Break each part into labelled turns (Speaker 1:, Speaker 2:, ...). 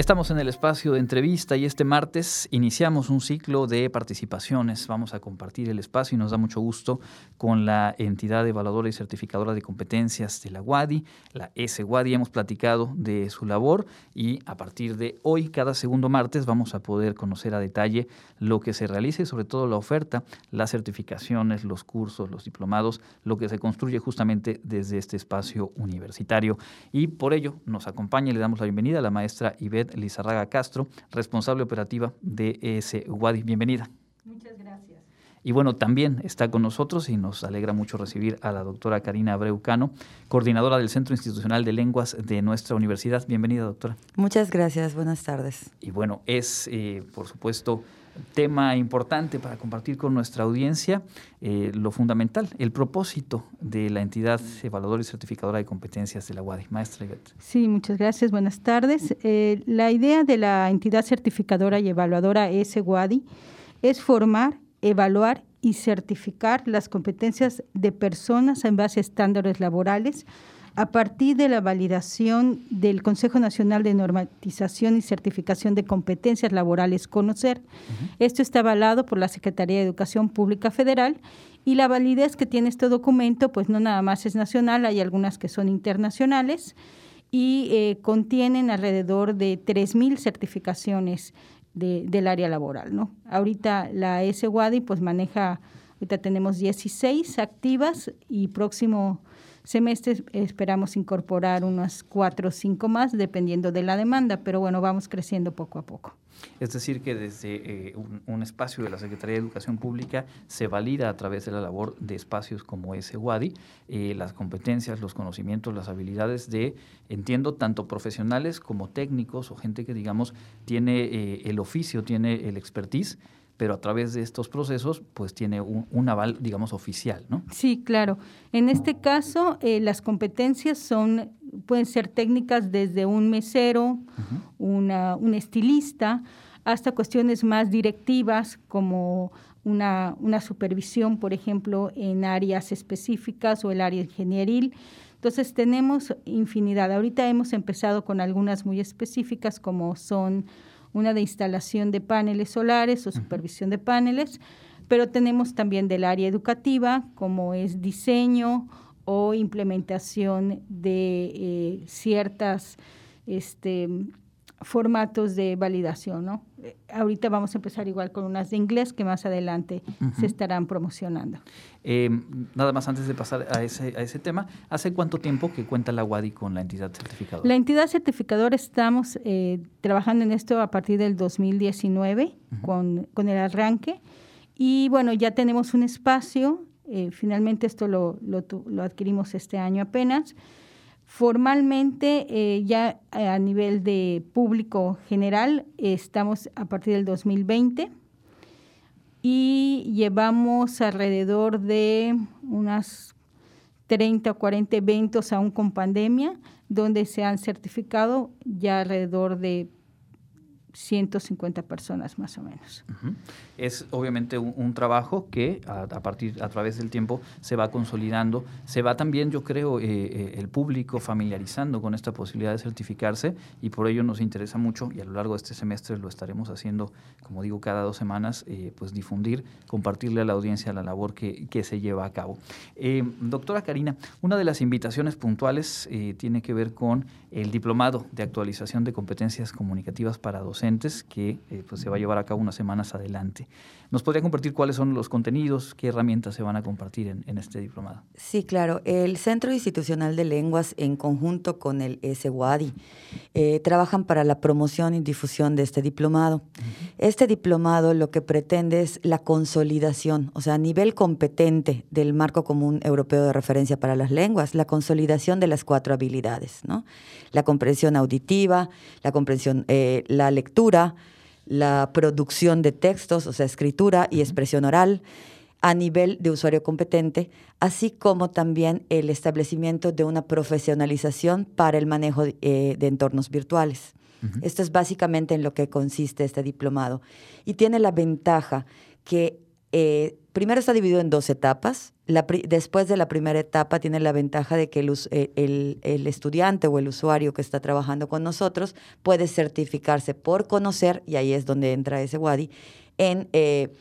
Speaker 1: Estamos en el espacio de entrevista y este martes iniciamos un ciclo de participaciones. Vamos a compartir el espacio y nos da mucho gusto con la entidad evaluadora y certificadora de competencias de la WADI, la S-WADI. Hemos platicado de su labor y a partir de hoy, cada segundo martes, vamos a poder conocer a detalle lo que se realiza y sobre todo la oferta, las certificaciones, los cursos, los diplomados, lo que se construye justamente desde este espacio universitario. Y por ello nos acompaña y le damos la bienvenida a la maestra Ivette Lizarraga Castro, responsable operativa de ES Wadi. Bienvenida.
Speaker 2: Muchas gracias.
Speaker 1: Y bueno, también está con nosotros y nos alegra mucho recibir a la doctora Karina Abreucano, coordinadora del Centro Institucional de Lenguas de nuestra universidad. Bienvenida, doctora.
Speaker 3: Muchas gracias, buenas tardes.
Speaker 1: Y bueno, es, eh, por supuesto, tema importante para compartir con nuestra audiencia eh, lo fundamental, el propósito de la entidad evaluadora y certificadora de competencias de la UADI. Maestra Ivette.
Speaker 2: Sí, muchas gracias, buenas tardes. Eh, la idea de la entidad certificadora y evaluadora es WADI es formar, evaluar y certificar las competencias de personas en base a estándares laborales a partir de la validación del Consejo Nacional de Normatización y Certificación de Competencias Laborales, Conocer. Esto está avalado por la Secretaría de Educación Pública Federal y la validez que tiene este documento, pues no nada más es nacional, hay algunas que son internacionales y eh, contienen alrededor de 3.000 certificaciones del área laboral. ¿no? Ahorita la SWADI pues maneja, ahorita tenemos 16 activas y próximo semestres esperamos incorporar unas cuatro o cinco más, dependiendo de la demanda, pero bueno, vamos creciendo poco a poco.
Speaker 1: Es decir, que desde eh, un, espacio de la Secretaría de Educación Pública se valida a través de la labor de espacios como ese WADI eh, las competencias, los conocimientos, las habilidades de, entiendo, tanto profesionales como técnicos o gente que, digamos, tiene eh, el oficio, tiene el expertise pero a través de estos procesos pues tiene un, aval, digamos, oficial, ¿no?
Speaker 2: Sí, claro. En este caso, eh, las competencias son, pueden ser técnicas desde un mesero, una, un estilista, hasta cuestiones más directivas como una, una, supervisión, por ejemplo, en áreas específicas o el área ingenieril. Entonces tenemos infinidad. Ahorita hemos empezado con algunas muy específicas como son una de instalación de paneles solares o supervisión de paneles, pero tenemos también del área educativa, como es diseño o implementación de eh, ciertas este, formatos de validación, ¿no? Eh, ahorita vamos a empezar igual con unas de inglés que más adelante se estarán promocionando.
Speaker 1: Em, nada más antes de pasar a ese, a ese tema, ¿hace cuánto tiempo que cuenta la WADI con la entidad certificadora?
Speaker 2: La entidad certificadora estamos eh, trabajando en esto a partir del 2019 con, con, el arranque y bueno, ya tenemos un espacio, eh, finalmente esto lo, lo, lo adquirimos este año apenas, Formalmente, eh, ya a nivel de público general, estamos a partir del 2020 y llevamos alrededor de unas 30 o 40 eventos aún con pandemia, donde se han certificado ya alrededor de 150 personas más o menos.
Speaker 1: Es obviamente un, trabajo que a, partir, a través del tiempo se va consolidando, se va también, yo creo, eh, eh, el público familiarizando con esta posibilidad de certificarse y por ello nos interesa mucho y a lo largo de este semestre lo estaremos haciendo, como digo, cada dos semanas, eh, pues difundir, compartirle a la audiencia la labor que, que se lleva a cabo. doctora Karina, una de las invitaciones puntuales tiene que ver con el diplomado de actualización de competencias comunicativas para docentes que eh, pues se va a llevar a cabo unas semanas adelante. ¿Nos podría compartir cuáles son los contenidos, qué herramientas se van a compartir en, este diplomado?
Speaker 3: Sí, claro. El Centro Institucional de Lenguas, en conjunto con el SWADI, eh, trabajan para la promoción y difusión de este diplomado. Este diplomado lo que pretende es la consolidación, o sea, a nivel competente del marco común europeo de referencia para las lenguas, la consolidación de las cuatro habilidades, ¿no? La comprensión auditiva, la comprensión, eh, la lectura, la producción de textos, o sea, escritura y expresión oral a nivel de usuario competente, así como también el establecimiento de una profesionalización para el manejo de, eh, entornos virtuales. Esto es básicamente en lo que consiste este diplomado. Y tiene la ventaja que eh, primero está dividido en dos etapas. después de la primera etapa tiene la ventaja de que eh, el, estudiante o el usuario que está trabajando con nosotros puede certificarse por conocer, y ahí es donde entra ese WADI, en eh,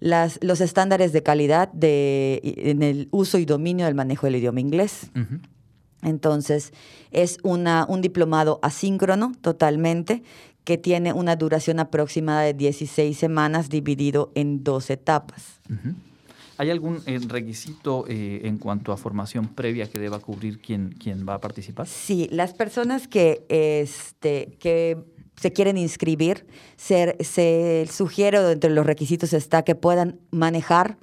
Speaker 3: los estándares de calidad de, en el uso y dominio del manejo del idioma inglés. Entonces, es una, un diplomado asíncrono totalmente que tiene una duración aproximada de 16 semanas dividido en dos etapas.
Speaker 1: ¿Hay algún eh, requisito eh, en cuanto a formación previa que deba cubrir quien, quien va a participar?
Speaker 3: Sí, las personas que, este, que se quieren inscribir, se, se sugiere dentro de los requisitos está que puedan manejar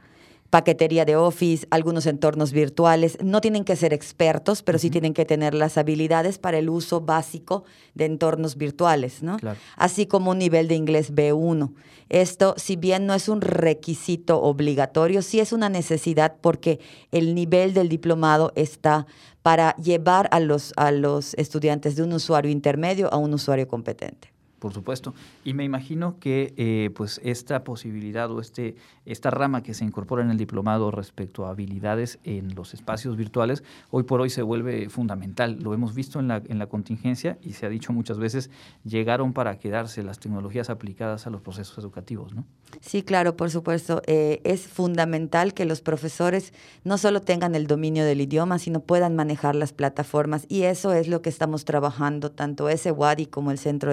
Speaker 3: paquetería de Office, algunos entornos virtuales. No tienen que ser expertos, pero sí tienen que tener las habilidades para el uso básico de entornos virtuales, ¿no? Así como un nivel de inglés B1. Esto, si bien no es un requisito obligatorio, sí es una necesidad porque el nivel del diplomado está para llevar a los, a los estudiantes de un usuario intermedio a un usuario competente.
Speaker 1: Por supuesto. Y me imagino que eh, pues esta posibilidad o este, esta rama que se incorpora en el diplomado respecto a habilidades en los espacios virtuales, hoy por hoy se vuelve fundamental. Lo hemos visto en la, en la contingencia y se ha dicho muchas veces, llegaron para quedarse las tecnologías aplicadas a los procesos educativos, ¿no?
Speaker 3: Sí, claro, por supuesto. Eh, es fundamental que los profesores no solo tengan el dominio del idioma, sino puedan manejar las plataformas. Y eso es lo que estamos trabajando, tanto ese WADI como el Centro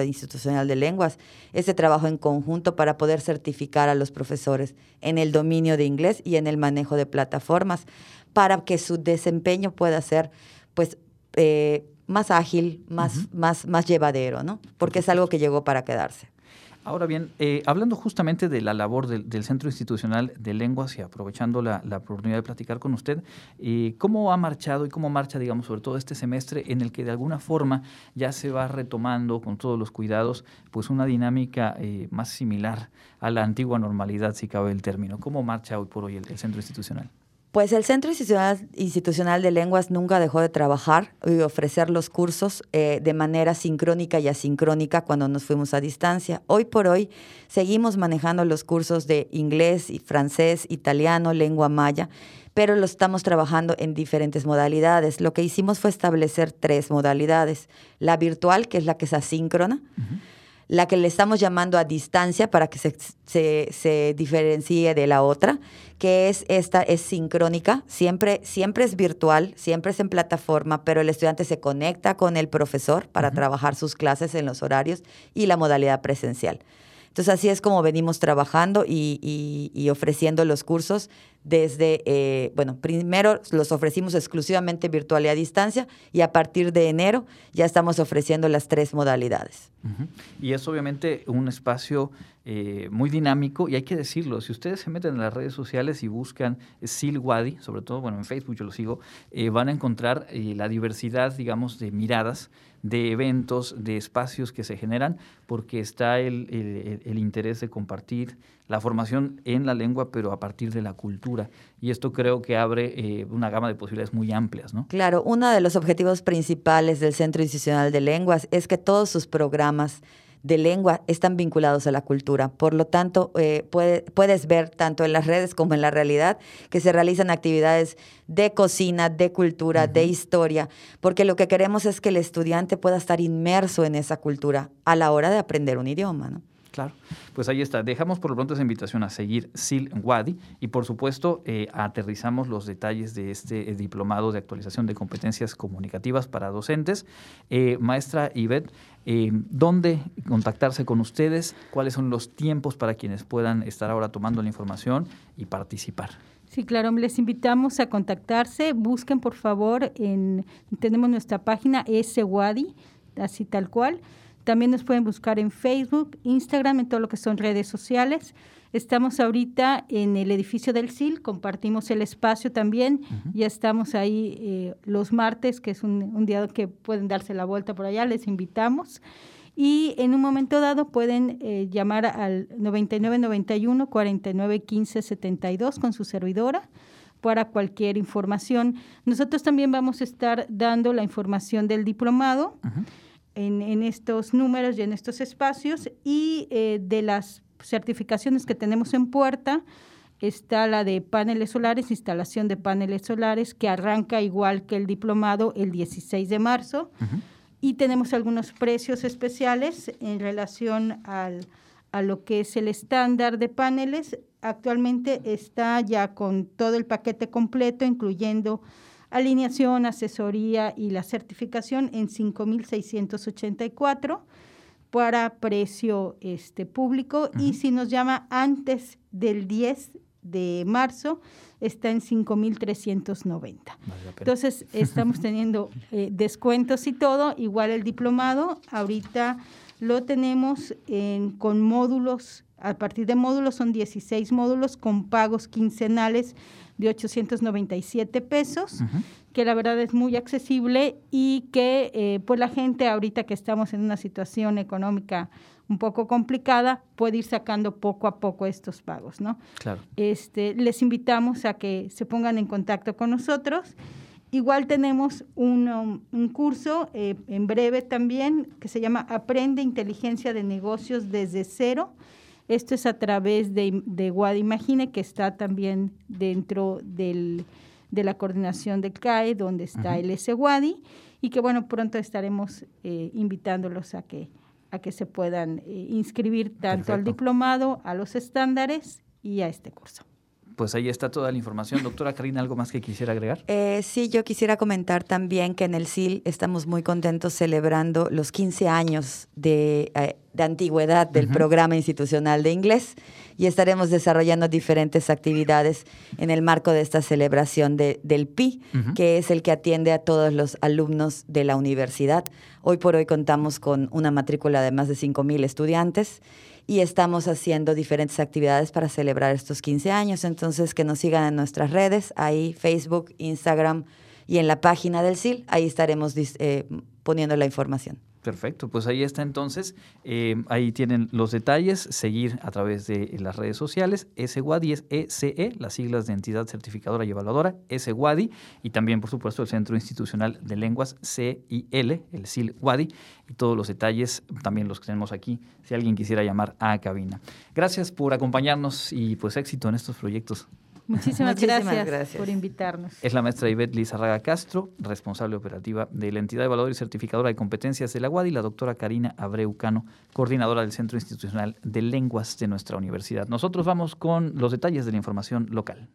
Speaker 3: De Lenguas, ese trabajo en conjunto para poder certificar a los profesores en el dominio de inglés y en el manejo de plataformas, para que su desempeño pueda ser, pues, eh, más ágil, más, más, más llevadero, ¿no? Porque es algo que llegó para quedarse.
Speaker 1: Ahora bien, eh, hablando justamente de la labor del, Centro Institucional de Lenguas y aprovechando la, oportunidad de platicar con usted, eh, ¿cómo ha marchado y cómo marcha, digamos, sobre todo este semestre en el que de alguna forma ya se va retomando con todos los cuidados, pues una dinámica eh, más similar a la antigua normalidad, si cabe el término? ¿Cómo marcha hoy por hoy el Centro Institucional?
Speaker 3: Pues el Centro Institucional, de Lenguas nunca dejó de trabajar y ofrecer los cursos eh, de manera sincrónica y asincrónica cuando nos fuimos a distancia. Hoy por hoy seguimos manejando los cursos de inglés, francés, italiano, lengua maya, pero los estamos trabajando en diferentes modalidades. Lo que hicimos fue establecer tres modalidades. La virtual, que es la que es asíncrona la que le estamos llamando a distancia para que se, se, diferencie de la otra, que es esta, es sincrónica, siempre, siempre es virtual, siempre es en plataforma, pero el estudiante se conecta con el profesor para trabajar sus clases en los horarios y la modalidad presencial. Entonces así es como venimos trabajando y, ofreciendo los cursos desde, eh, bueno, primero los ofrecimos exclusivamente virtual y a distancia y a partir de enero ya estamos ofreciendo las tres modalidades.
Speaker 1: Y es obviamente un espacio eh, muy dinámico y hay que decirlo, si ustedes se meten en las redes sociales y buscan Silwadi, sobre todo, bueno, en Facebook yo lo sigo, eh, van a encontrar la diversidad, digamos, de miradas de eventos, de espacios que se generan, porque está el, interés de compartir la formación en la lengua, pero a partir de la cultura. Y esto creo que abre eh, una gama de posibilidades muy amplias, ¿no?
Speaker 3: Claro, uno de los objetivos principales del Centro Institucional de Lenguas es que todos sus programas de lengua están vinculados a la cultura. Por lo tanto, eh, puedes ver tanto en las redes como en la realidad que se realizan actividades de cocina, de cultura, de historia, porque lo que queremos es que el estudiante pueda estar inmerso en esa cultura a la hora de aprender un idioma. ¿no?
Speaker 1: Claro, pues ahí está. Dejamos por lo pronto esa invitación a seguir Sil Wadi y por supuesto eh, aterrizamos los detalles de este eh, diplomado de actualización de competencias comunicativas para docentes. Eh, maestra Ivette, ¿dónde contactarse con ustedes? ¿Cuáles son los tiempos para quienes puedan estar ahora tomando la información y participar?
Speaker 2: Sí, claro, les invitamos a contactarse. Busquen, por favor, en, tenemos nuestra página SWADI, así tal cual también nos pueden buscar en Facebook, Instagram, en todo lo que son redes sociales. Estamos ahorita en el edificio del SIL, compartimos el espacio también. Ya estamos ahí eh, los martes, que es un, día que pueden darse la vuelta por allá, les invitamos. Y en un momento dado pueden eh, llamar al 9991 4915 72 con su servidora para cualquier información. Nosotros también vamos a estar dando la información del diplomado en, estos números y en estos espacios y eh, de las certificaciones que tenemos en puerta. está la de paneles solares, instalación de paneles solares, que arranca igual que el diplomado el 16 de marzo. Y tenemos algunos precios especiales en relación al, a lo que es el estándar de paneles. Actualmente está ya con todo el paquete completo, incluyendo alineación, asesoría y la certificación en 5.684 para precio este, público. Y si nos llama antes del 10 de marzo está en 5.390. Entonces, estamos teniendo eh, descuentos y todo, igual el diplomado, ahorita lo tenemos en, con módulos, a partir de módulos son 16 módulos con pagos quincenales de 897 pesos, que la verdad es muy accesible y que eh, pues la gente ahorita que estamos en una situación económica un poco complicada, puede ir sacando poco a poco estos pagos, ¿no?
Speaker 1: Claro.
Speaker 2: Este, les invitamos a que se pongan en contacto con nosotros. Igual tenemos un, um, un curso eh, en breve también que se llama Aprende Inteligencia de Negocios desde cero. Esto es a través de, de WAD Imagine, que está también dentro del, de la coordinación del CAE, donde está el SWADI, y que bueno, pronto estaremos eh, invitándolos a que a que se puedan eh, inscribir tanto al diplomado, a los estándares y a este curso.
Speaker 1: Pues ahí está toda la información. Doctora Karina, ¿algo más que quisiera agregar?
Speaker 3: Eh, sí, yo quisiera comentar también que en el SIL estamos muy contentos celebrando los 15 años de, eh, antigüedad del programa institucional de inglés y estaremos desarrollando diferentes actividades en el marco de esta celebración del PI, que es el que atiende a todos los alumnos de la universidad. Hoy por hoy contamos con una matrícula de más de 5.000 estudiantes y estamos haciendo diferentes actividades para celebrar estos 15 años. Entonces, que nos sigan en nuestras redes, ahí Facebook, Instagram y en la página del SIL, ahí estaremos eh, poniendo la información.
Speaker 1: Perfecto, pues ahí está entonces, eh, ahí tienen los detalles, seguir a través de las redes sociales, SWADI es ECE, las siglas de entidad certificadora y evaluadora, SWADI, y también por supuesto el Centro Institucional de Lenguas CIL, el CIL WADI, y todos los detalles también los tenemos aquí, si alguien quisiera llamar a cabina. Gracias por acompañarnos y pues éxito en estos proyectos.
Speaker 2: Muchísimas, gracias, por invitarnos.
Speaker 1: Es la maestra Ivette Lizarraga Castro, responsable operativa de la entidad evaluadora y certificadora de competencias de la UAD y la doctora Karina Abreu Cano, coordinadora del Centro Institucional de Lenguas de nuestra universidad. Nosotros vamos con los detalles de la información local.